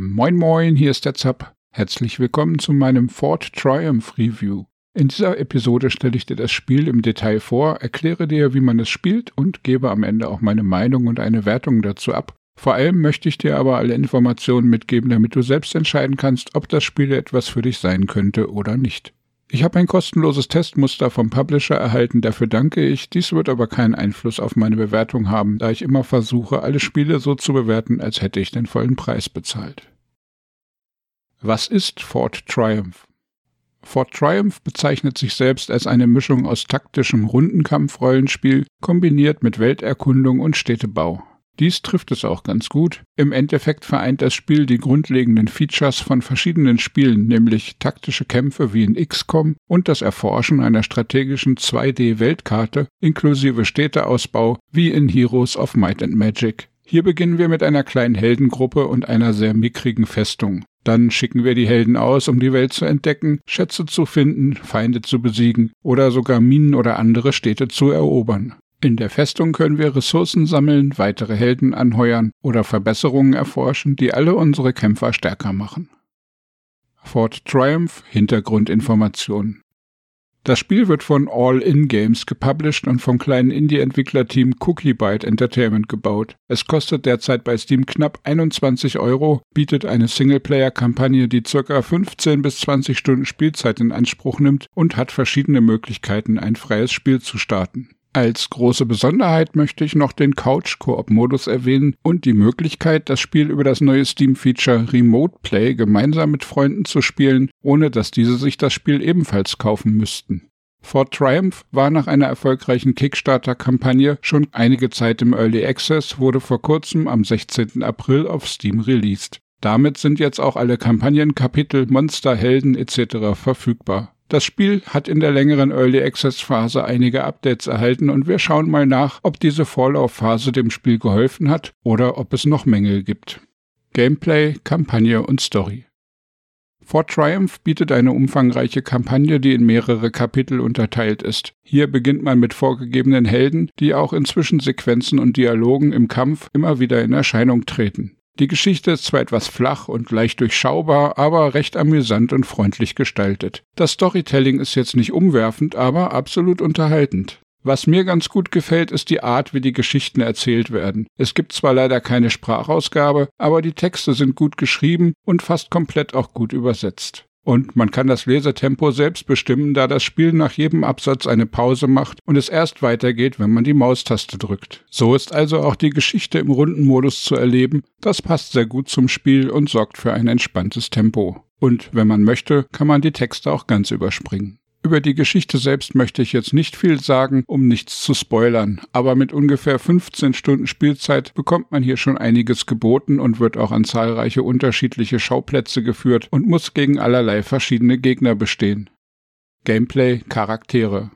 Moin moin, hier ist der Zap. Herzlich willkommen zu meinem Ford Triumph Review. In dieser Episode stelle ich dir das Spiel im Detail vor, erkläre dir, wie man es spielt und gebe am Ende auch meine Meinung und eine Wertung dazu ab. Vor allem möchte ich dir aber alle Informationen mitgeben, damit du selbst entscheiden kannst, ob das Spiel etwas für dich sein könnte oder nicht. Ich habe ein kostenloses Testmuster vom Publisher erhalten, dafür danke ich. Dies wird aber keinen Einfluss auf meine Bewertung haben, da ich immer versuche, alle Spiele so zu bewerten, als hätte ich den vollen Preis bezahlt. Was ist Fort Triumph? Fort Triumph bezeichnet sich selbst als eine Mischung aus taktischem Rundenkampf-Rollenspiel kombiniert mit Welterkundung und Städtebau. Dies trifft es auch ganz gut. Im Endeffekt vereint das Spiel die grundlegenden Features von verschiedenen Spielen, nämlich taktische Kämpfe wie in XCOM und das Erforschen einer strategischen 2D-Weltkarte inklusive Städteausbau wie in Heroes of Might and Magic. Hier beginnen wir mit einer kleinen Heldengruppe und einer sehr mickrigen Festung. Dann schicken wir die Helden aus, um die Welt zu entdecken, Schätze zu finden, Feinde zu besiegen oder sogar Minen oder andere Städte zu erobern. In der Festung können wir Ressourcen sammeln, weitere Helden anheuern oder Verbesserungen erforschen, die alle unsere Kämpfer stärker machen. Fort Triumph Hintergrundinformationen das Spiel wird von All-In Games gepublished und vom kleinen Indie-Entwicklerteam Cookie Byte Entertainment gebaut. Es kostet derzeit bei Steam knapp 21 Euro, bietet eine Singleplayer-Kampagne, die ca. 15 bis 20 Stunden Spielzeit in Anspruch nimmt und hat verschiedene Möglichkeiten, ein freies Spiel zu starten. Als große Besonderheit möchte ich noch den Couch-Koop-Modus erwähnen und die Möglichkeit, das Spiel über das neue Steam-Feature Remote Play gemeinsam mit Freunden zu spielen, ohne dass diese sich das Spiel ebenfalls kaufen müssten. Fort Triumph war nach einer erfolgreichen Kickstarter-Kampagne schon einige Zeit im Early Access, wurde vor kurzem am 16. April auf Steam released. Damit sind jetzt auch alle Kampagnenkapitel, Monster, Helden etc. verfügbar. Das Spiel hat in der längeren Early Access Phase einige Updates erhalten und wir schauen mal nach, ob diese Vorlaufphase dem Spiel geholfen hat oder ob es noch Mängel gibt. Gameplay, Kampagne und Story. Fort Triumph bietet eine umfangreiche Kampagne, die in mehrere Kapitel unterteilt ist. Hier beginnt man mit vorgegebenen Helden, die auch in Zwischensequenzen und Dialogen im Kampf immer wieder in Erscheinung treten. Die Geschichte ist zwar etwas flach und leicht durchschaubar, aber recht amüsant und freundlich gestaltet. Das Storytelling ist jetzt nicht umwerfend, aber absolut unterhaltend. Was mir ganz gut gefällt, ist die Art, wie die Geschichten erzählt werden. Es gibt zwar leider keine Sprachausgabe, aber die Texte sind gut geschrieben und fast komplett auch gut übersetzt. Und man kann das Lesetempo selbst bestimmen, da das Spiel nach jedem Absatz eine Pause macht und es erst weitergeht, wenn man die Maustaste drückt. So ist also auch die Geschichte im Rundenmodus zu erleben. Das passt sehr gut zum Spiel und sorgt für ein entspanntes Tempo. Und wenn man möchte, kann man die Texte auch ganz überspringen. Über die Geschichte selbst möchte ich jetzt nicht viel sagen, um nichts zu spoilern, aber mit ungefähr 15 Stunden Spielzeit bekommt man hier schon einiges geboten und wird auch an zahlreiche unterschiedliche Schauplätze geführt und muss gegen allerlei verschiedene Gegner bestehen. Gameplay, Charaktere.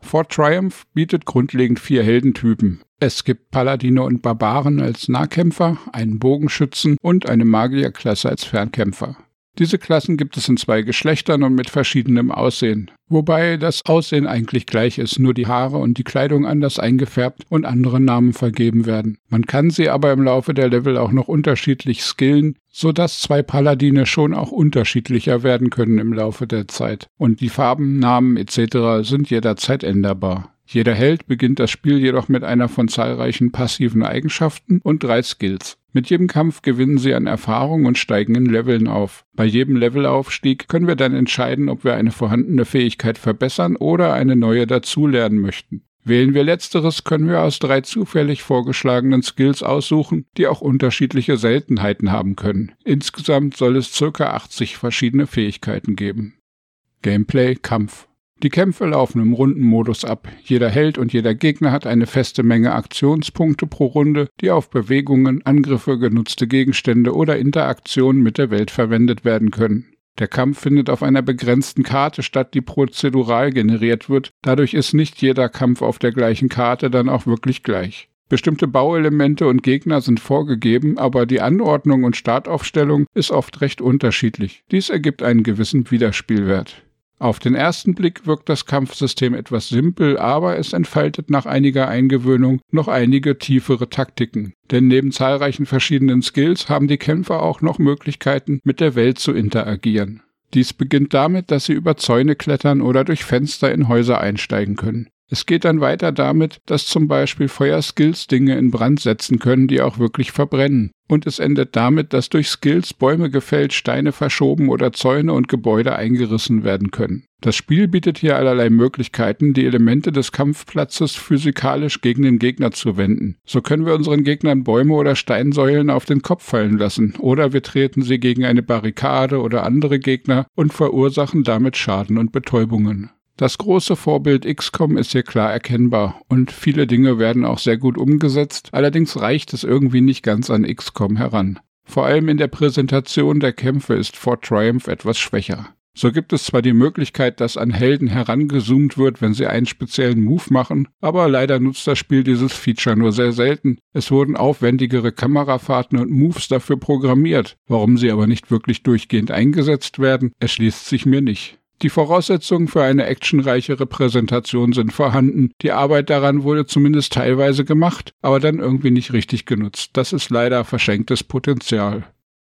Fort Triumph bietet grundlegend vier Heldentypen. Es gibt Paladine und Barbaren als Nahkämpfer, einen Bogenschützen und eine Magierklasse als Fernkämpfer. Diese Klassen gibt es in zwei Geschlechtern und mit verschiedenem Aussehen. Wobei das Aussehen eigentlich gleich ist, nur die Haare und die Kleidung anders eingefärbt und andere Namen vergeben werden. Man kann sie aber im Laufe der Level auch noch unterschiedlich skillen, so dass zwei Paladine schon auch unterschiedlicher werden können im Laufe der Zeit. Und die Farben, Namen etc. sind jederzeit änderbar. Jeder Held beginnt das Spiel jedoch mit einer von zahlreichen passiven Eigenschaften und drei Skills. Mit jedem Kampf gewinnen sie an Erfahrung und steigen in Leveln auf. Bei jedem Levelaufstieg können wir dann entscheiden, ob wir eine vorhandene Fähigkeit verbessern oder eine neue dazulernen möchten. Wählen wir letzteres, können wir aus drei zufällig vorgeschlagenen Skills aussuchen, die auch unterschiedliche Seltenheiten haben können. Insgesamt soll es ca. 80 verschiedene Fähigkeiten geben. Gameplay Kampf die Kämpfe laufen im Rundenmodus ab. Jeder Held und jeder Gegner hat eine feste Menge Aktionspunkte pro Runde, die auf Bewegungen, Angriffe, genutzte Gegenstände oder Interaktionen mit der Welt verwendet werden können. Der Kampf findet auf einer begrenzten Karte statt, die prozedural generiert wird. Dadurch ist nicht jeder Kampf auf der gleichen Karte dann auch wirklich gleich. Bestimmte Bauelemente und Gegner sind vorgegeben, aber die Anordnung und Startaufstellung ist oft recht unterschiedlich. Dies ergibt einen gewissen Wiederspielwert. Auf den ersten Blick wirkt das Kampfsystem etwas simpel, aber es entfaltet nach einiger Eingewöhnung noch einige tiefere Taktiken. Denn neben zahlreichen verschiedenen Skills haben die Kämpfer auch noch Möglichkeiten, mit der Welt zu interagieren. Dies beginnt damit, dass sie über Zäune klettern oder durch Fenster in Häuser einsteigen können. Es geht dann weiter damit, dass zum Beispiel Feuerskills Dinge in Brand setzen können, die auch wirklich verbrennen. Und es endet damit, dass durch Skills Bäume gefällt, Steine verschoben oder Zäune und Gebäude eingerissen werden können. Das Spiel bietet hier allerlei Möglichkeiten, die Elemente des Kampfplatzes physikalisch gegen den Gegner zu wenden. So können wir unseren Gegnern Bäume oder Steinsäulen auf den Kopf fallen lassen, oder wir treten sie gegen eine Barrikade oder andere Gegner und verursachen damit Schaden und Betäubungen. Das große Vorbild XCOM ist hier klar erkennbar und viele Dinge werden auch sehr gut umgesetzt, allerdings reicht es irgendwie nicht ganz an XCOM heran. Vor allem in der Präsentation der Kämpfe ist Fort Triumph etwas schwächer. So gibt es zwar die Möglichkeit, dass an Helden herangezoomt wird, wenn sie einen speziellen Move machen, aber leider nutzt das Spiel dieses Feature nur sehr selten. Es wurden aufwendigere Kamerafahrten und Moves dafür programmiert. Warum sie aber nicht wirklich durchgehend eingesetzt werden, erschließt sich mir nicht. Die Voraussetzungen für eine actionreiche Repräsentation sind vorhanden. Die Arbeit daran wurde zumindest teilweise gemacht, aber dann irgendwie nicht richtig genutzt. Das ist leider verschenktes Potenzial.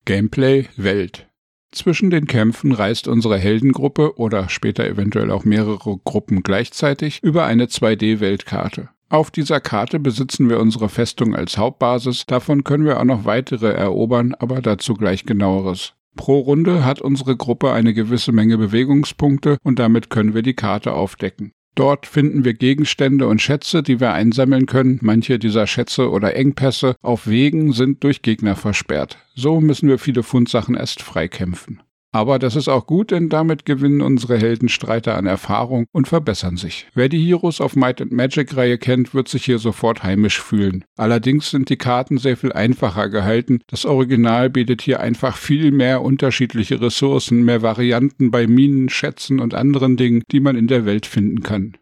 Gameplay Welt. Zwischen den Kämpfen reist unsere Heldengruppe oder später eventuell auch mehrere Gruppen gleichzeitig über eine 2D-Weltkarte. Auf dieser Karte besitzen wir unsere Festung als Hauptbasis, davon können wir auch noch weitere erobern, aber dazu gleich genaueres. Pro Runde hat unsere Gruppe eine gewisse Menge Bewegungspunkte und damit können wir die Karte aufdecken. Dort finden wir Gegenstände und Schätze, die wir einsammeln können. Manche dieser Schätze oder Engpässe auf Wegen sind durch Gegner versperrt. So müssen wir viele Fundsachen erst freikämpfen. Aber das ist auch gut, denn damit gewinnen unsere Heldenstreiter an Erfahrung und verbessern sich. Wer die Heroes of Might and Magic Reihe kennt, wird sich hier sofort heimisch fühlen. Allerdings sind die Karten sehr viel einfacher gehalten. Das Original bietet hier einfach viel mehr unterschiedliche Ressourcen, mehr Varianten bei Minen, Schätzen und anderen Dingen, die man in der Welt finden kann.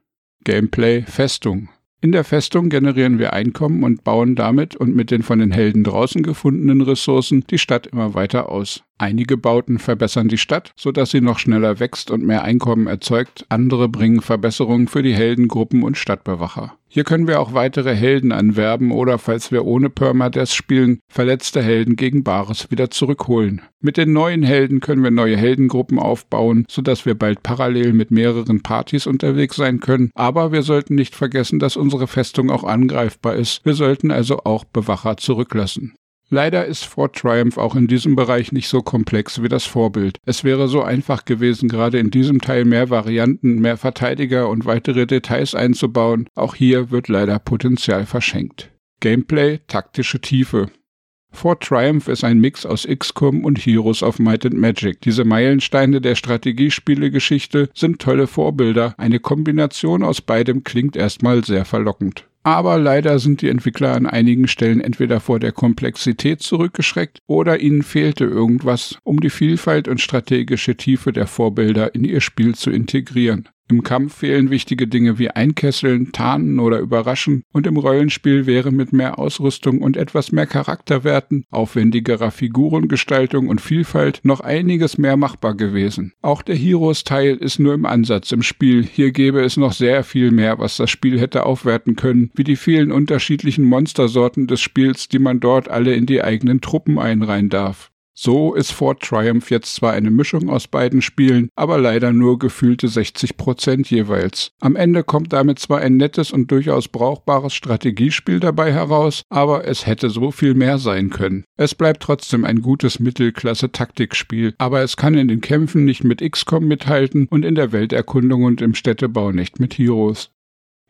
Gameplay Festung. In der Festung generieren wir Einkommen und bauen damit und mit den von den Helden draußen gefundenen Ressourcen die Stadt immer weiter aus. Einige Bauten verbessern die Stadt, sodass sie noch schneller wächst und mehr Einkommen erzeugt, andere bringen Verbesserungen für die Heldengruppen und Stadtbewacher. Hier können wir auch weitere Helden anwerben oder, falls wir ohne Permadeath spielen, verletzte Helden gegen Bares wieder zurückholen. Mit den neuen Helden können wir neue Heldengruppen aufbauen, sodass wir bald parallel mit mehreren Partys unterwegs sein können, aber wir sollten nicht vergessen, dass unsere Festung auch angreifbar ist. Wir sollten also auch Bewacher zurücklassen. Leider ist Fort Triumph auch in diesem Bereich nicht so komplex wie das Vorbild. Es wäre so einfach gewesen, gerade in diesem Teil mehr Varianten, mehr Verteidiger und weitere Details einzubauen. Auch hier wird leider Potenzial verschenkt. Gameplay, taktische Tiefe. Fort Triumph ist ein Mix aus XCOM und Heroes of Might and Magic. Diese Meilensteine der Strategiespielegeschichte sind tolle Vorbilder. Eine Kombination aus beidem klingt erstmal sehr verlockend. Aber leider sind die Entwickler an einigen Stellen entweder vor der Komplexität zurückgeschreckt oder ihnen fehlte irgendwas, um die Vielfalt und strategische Tiefe der Vorbilder in ihr Spiel zu integrieren. Im Kampf fehlen wichtige Dinge wie Einkesseln, Tarnen oder Überraschen und im Rollenspiel wäre mit mehr Ausrüstung und etwas mehr Charakterwerten, aufwendigerer Figurengestaltung und Vielfalt noch einiges mehr machbar gewesen. Auch der Heroes-Teil ist nur im Ansatz im Spiel. Hier gäbe es noch sehr viel mehr, was das Spiel hätte aufwerten können, wie die vielen unterschiedlichen Monstersorten des Spiels, die man dort alle in die eigenen Truppen einreihen darf. So ist Fort Triumph jetzt zwar eine Mischung aus beiden Spielen, aber leider nur gefühlte 60 Prozent jeweils. Am Ende kommt damit zwar ein nettes und durchaus brauchbares Strategiespiel dabei heraus, aber es hätte so viel mehr sein können. Es bleibt trotzdem ein gutes Mittelklasse-Taktikspiel, aber es kann in den Kämpfen nicht mit XCOM mithalten und in der Welterkundung und im Städtebau nicht mit Heroes.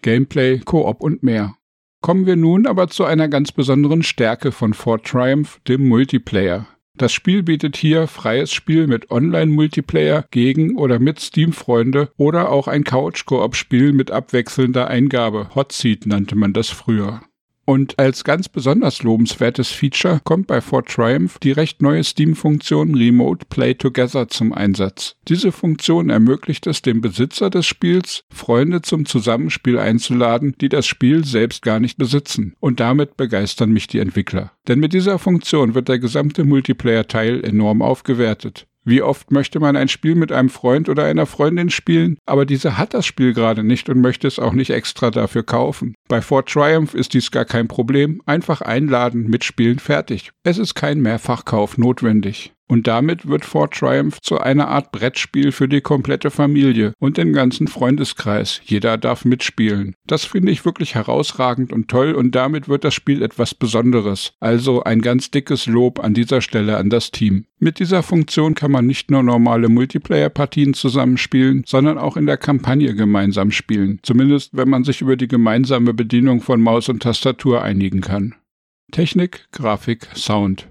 Gameplay, Koop und mehr. Kommen wir nun aber zu einer ganz besonderen Stärke von Fort Triumph, dem Multiplayer. Das Spiel bietet hier freies Spiel mit Online-Multiplayer gegen oder mit Steam-Freunde oder auch ein Couch-Koop-Spiel mit abwechselnder Eingabe. Hot Seat nannte man das früher. Und als ganz besonders lobenswertes Feature kommt bei Fort Triumph die recht neue Steam-Funktion Remote Play Together zum Einsatz. Diese Funktion ermöglicht es dem Besitzer des Spiels, Freunde zum Zusammenspiel einzuladen, die das Spiel selbst gar nicht besitzen. Und damit begeistern mich die Entwickler. Denn mit dieser Funktion wird der gesamte Multiplayer-Teil enorm aufgewertet. Wie oft möchte man ein Spiel mit einem Freund oder einer Freundin spielen, aber diese hat das Spiel gerade nicht und möchte es auch nicht extra dafür kaufen. Bei Fort Triumph ist dies gar kein Problem, einfach einladen, mitspielen, fertig. Es ist kein Mehrfachkauf notwendig. Und damit wird Fort Triumph zu einer Art Brettspiel für die komplette Familie und den ganzen Freundeskreis. Jeder darf mitspielen. Das finde ich wirklich herausragend und toll und damit wird das Spiel etwas Besonderes. Also ein ganz dickes Lob an dieser Stelle an das Team. Mit dieser Funktion kann man nicht nur normale Multiplayer-Partien zusammenspielen, sondern auch in der Kampagne gemeinsam spielen. Zumindest wenn man sich über die gemeinsame Bedienung von Maus und Tastatur einigen kann. Technik, Grafik, Sound.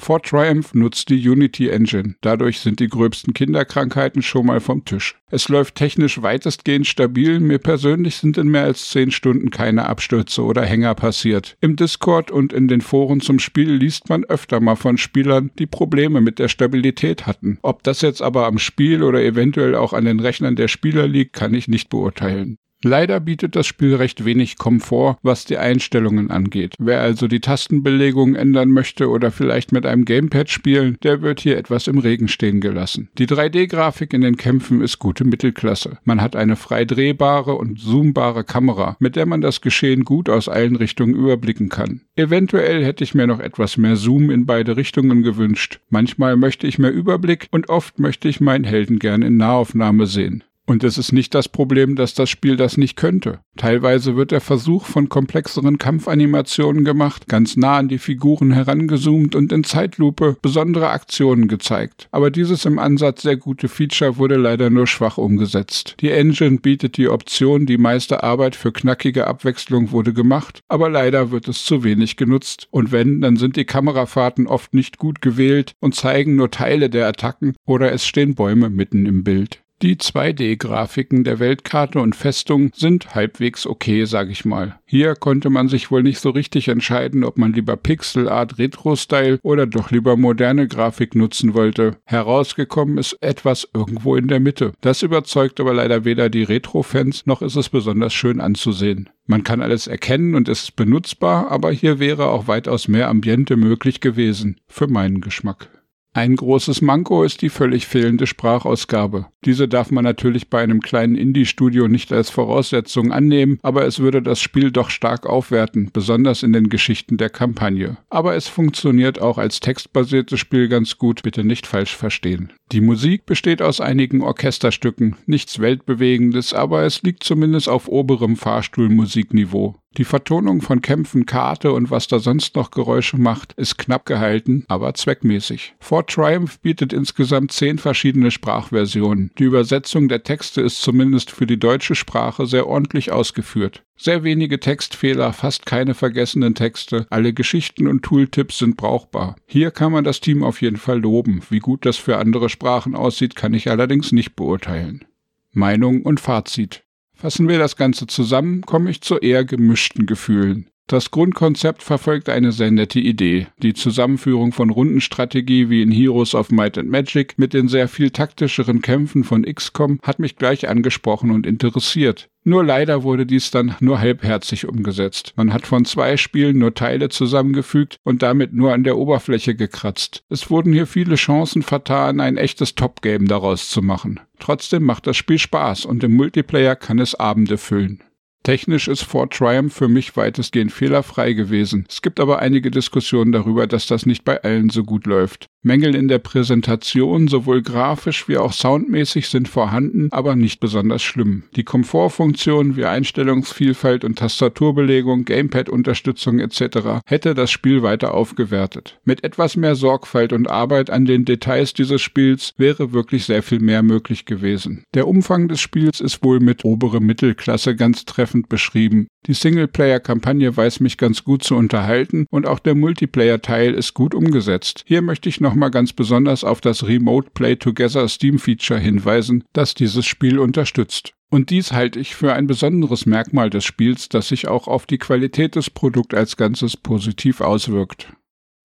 Fort Triumph nutzt die Unity Engine. Dadurch sind die gröbsten Kinderkrankheiten schon mal vom Tisch. Es läuft technisch weitestgehend stabil. Mir persönlich sind in mehr als zehn Stunden keine Abstürze oder Hänger passiert. Im Discord und in den Foren zum Spiel liest man öfter mal von Spielern, die Probleme mit der Stabilität hatten. Ob das jetzt aber am Spiel oder eventuell auch an den Rechnern der Spieler liegt, kann ich nicht beurteilen. Leider bietet das Spiel recht wenig Komfort, was die Einstellungen angeht. Wer also die Tastenbelegung ändern möchte oder vielleicht mit einem Gamepad spielen, der wird hier etwas im Regen stehen gelassen. Die 3D-Grafik in den Kämpfen ist gute Mittelklasse. Man hat eine frei drehbare und zoombare Kamera, mit der man das Geschehen gut aus allen Richtungen überblicken kann. Eventuell hätte ich mir noch etwas mehr Zoom in beide Richtungen gewünscht. Manchmal möchte ich mehr Überblick und oft möchte ich meinen Helden gern in Nahaufnahme sehen. Und es ist nicht das Problem, dass das Spiel das nicht könnte. Teilweise wird der Versuch von komplexeren Kampfanimationen gemacht, ganz nah an die Figuren herangezoomt und in Zeitlupe besondere Aktionen gezeigt. Aber dieses im Ansatz sehr gute Feature wurde leider nur schwach umgesetzt. Die Engine bietet die Option, die meiste Arbeit für knackige Abwechslung wurde gemacht, aber leider wird es zu wenig genutzt. Und wenn, dann sind die Kamerafahrten oft nicht gut gewählt und zeigen nur Teile der Attacken oder es stehen Bäume mitten im Bild. Die 2D-Grafiken der Weltkarte und Festung sind halbwegs okay, sag ich mal. Hier konnte man sich wohl nicht so richtig entscheiden, ob man lieber Pixel-Art Retro-Style oder doch lieber moderne Grafik nutzen wollte. Herausgekommen ist etwas irgendwo in der Mitte. Das überzeugt aber leider weder die Retro-Fans noch ist es besonders schön anzusehen. Man kann alles erkennen und es ist benutzbar, aber hier wäre auch weitaus mehr Ambiente möglich gewesen, für meinen Geschmack. Ein großes Manko ist die völlig fehlende Sprachausgabe. Diese darf man natürlich bei einem kleinen Indie-Studio nicht als Voraussetzung annehmen, aber es würde das Spiel doch stark aufwerten, besonders in den Geschichten der Kampagne. Aber es funktioniert auch als textbasiertes Spiel ganz gut, bitte nicht falsch verstehen. Die Musik besteht aus einigen Orchesterstücken, nichts Weltbewegendes, aber es liegt zumindest auf oberem Fahrstuhlmusikniveau. Die Vertonung von Kämpfen, Karte und was da sonst noch Geräusche macht, ist knapp gehalten, aber zweckmäßig. Fort Triumph bietet insgesamt zehn verschiedene Sprachversionen. Die Übersetzung der Texte ist zumindest für die deutsche Sprache sehr ordentlich ausgeführt. Sehr wenige Textfehler, fast keine vergessenen Texte, alle Geschichten und Tooltips sind brauchbar. Hier kann man das Team auf jeden Fall loben. Wie gut das für andere Sprachen aussieht, kann ich allerdings nicht beurteilen. Meinung und Fazit. Fassen wir das Ganze zusammen, komme ich zu eher gemischten Gefühlen. Das Grundkonzept verfolgt eine sehr nette Idee. Die Zusammenführung von Rundenstrategie wie in Heroes of Might and Magic mit den sehr viel taktischeren Kämpfen von XCOM hat mich gleich angesprochen und interessiert. Nur leider wurde dies dann nur halbherzig umgesetzt. Man hat von zwei Spielen nur Teile zusammengefügt und damit nur an der Oberfläche gekratzt. Es wurden hier viele Chancen vertan, ein echtes Top-Game daraus zu machen. Trotzdem macht das Spiel Spaß und im Multiplayer kann es Abende füllen. Technisch ist Ford Triumph für mich weitestgehend fehlerfrei gewesen. Es gibt aber einige Diskussionen darüber, dass das nicht bei allen so gut läuft. Mängel in der Präsentation, sowohl grafisch wie auch soundmäßig, sind vorhanden, aber nicht besonders schlimm. Die Komfortfunktionen wie Einstellungsvielfalt und Tastaturbelegung, Gamepad-Unterstützung etc. hätte das Spiel weiter aufgewertet. Mit etwas mehr Sorgfalt und Arbeit an den Details dieses Spiels wäre wirklich sehr viel mehr möglich gewesen. Der Umfang des Spiels ist wohl mit obere Mittelklasse ganz treffend beschrieben. Die Singleplayer-Kampagne weiß mich ganz gut zu unterhalten und auch der Multiplayer-Teil ist gut umgesetzt. Hier möchte ich nochmal ganz besonders auf das Remote Play Together Steam Feature hinweisen, das dieses Spiel unterstützt. Und dies halte ich für ein besonderes Merkmal des Spiels, das sich auch auf die Qualität des Produkts als Ganzes positiv auswirkt.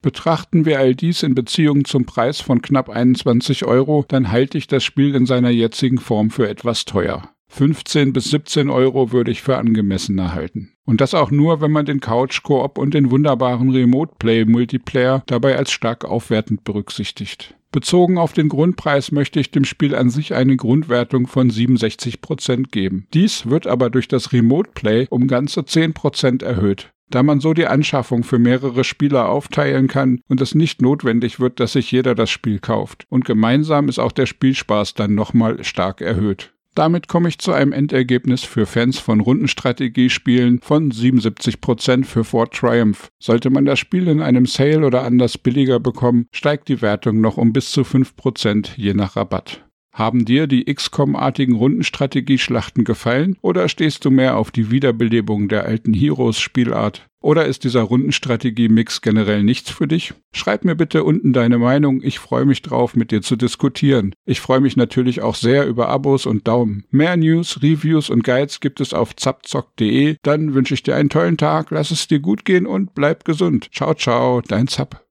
Betrachten wir all dies in Beziehung zum Preis von knapp 21 Euro, dann halte ich das Spiel in seiner jetzigen Form für etwas teuer. 15 bis 17 Euro würde ich für angemessen erhalten. Und das auch nur, wenn man den Couch-Koop und den wunderbaren Remote-Play-Multiplayer dabei als stark aufwertend berücksichtigt. Bezogen auf den Grundpreis möchte ich dem Spiel an sich eine Grundwertung von 67 Prozent geben. Dies wird aber durch das Remote Play um ganze 10 Prozent erhöht da man so die Anschaffung für mehrere Spieler aufteilen kann und es nicht notwendig wird, dass sich jeder das Spiel kauft. Und gemeinsam ist auch der Spielspaß dann nochmal stark erhöht. Damit komme ich zu einem Endergebnis für Fans von Rundenstrategiespielen von 77% für Fort Triumph. Sollte man das Spiel in einem Sale oder anders billiger bekommen, steigt die Wertung noch um bis zu 5% je nach Rabatt. Haben dir die XCOM-artigen Rundenstrategieschlachten gefallen oder stehst du mehr auf die Wiederbelebung der alten Heroes-Spielart? Oder ist dieser Rundenstrategie-Mix generell nichts für dich? Schreib mir bitte unten deine Meinung. Ich freue mich drauf, mit dir zu diskutieren. Ich freue mich natürlich auch sehr über Abos und Daumen. Mehr News, Reviews und Guides gibt es auf zapzock.de. Dann wünsche ich dir einen tollen Tag, lass es dir gut gehen und bleib gesund. Ciao, ciao, dein Zap.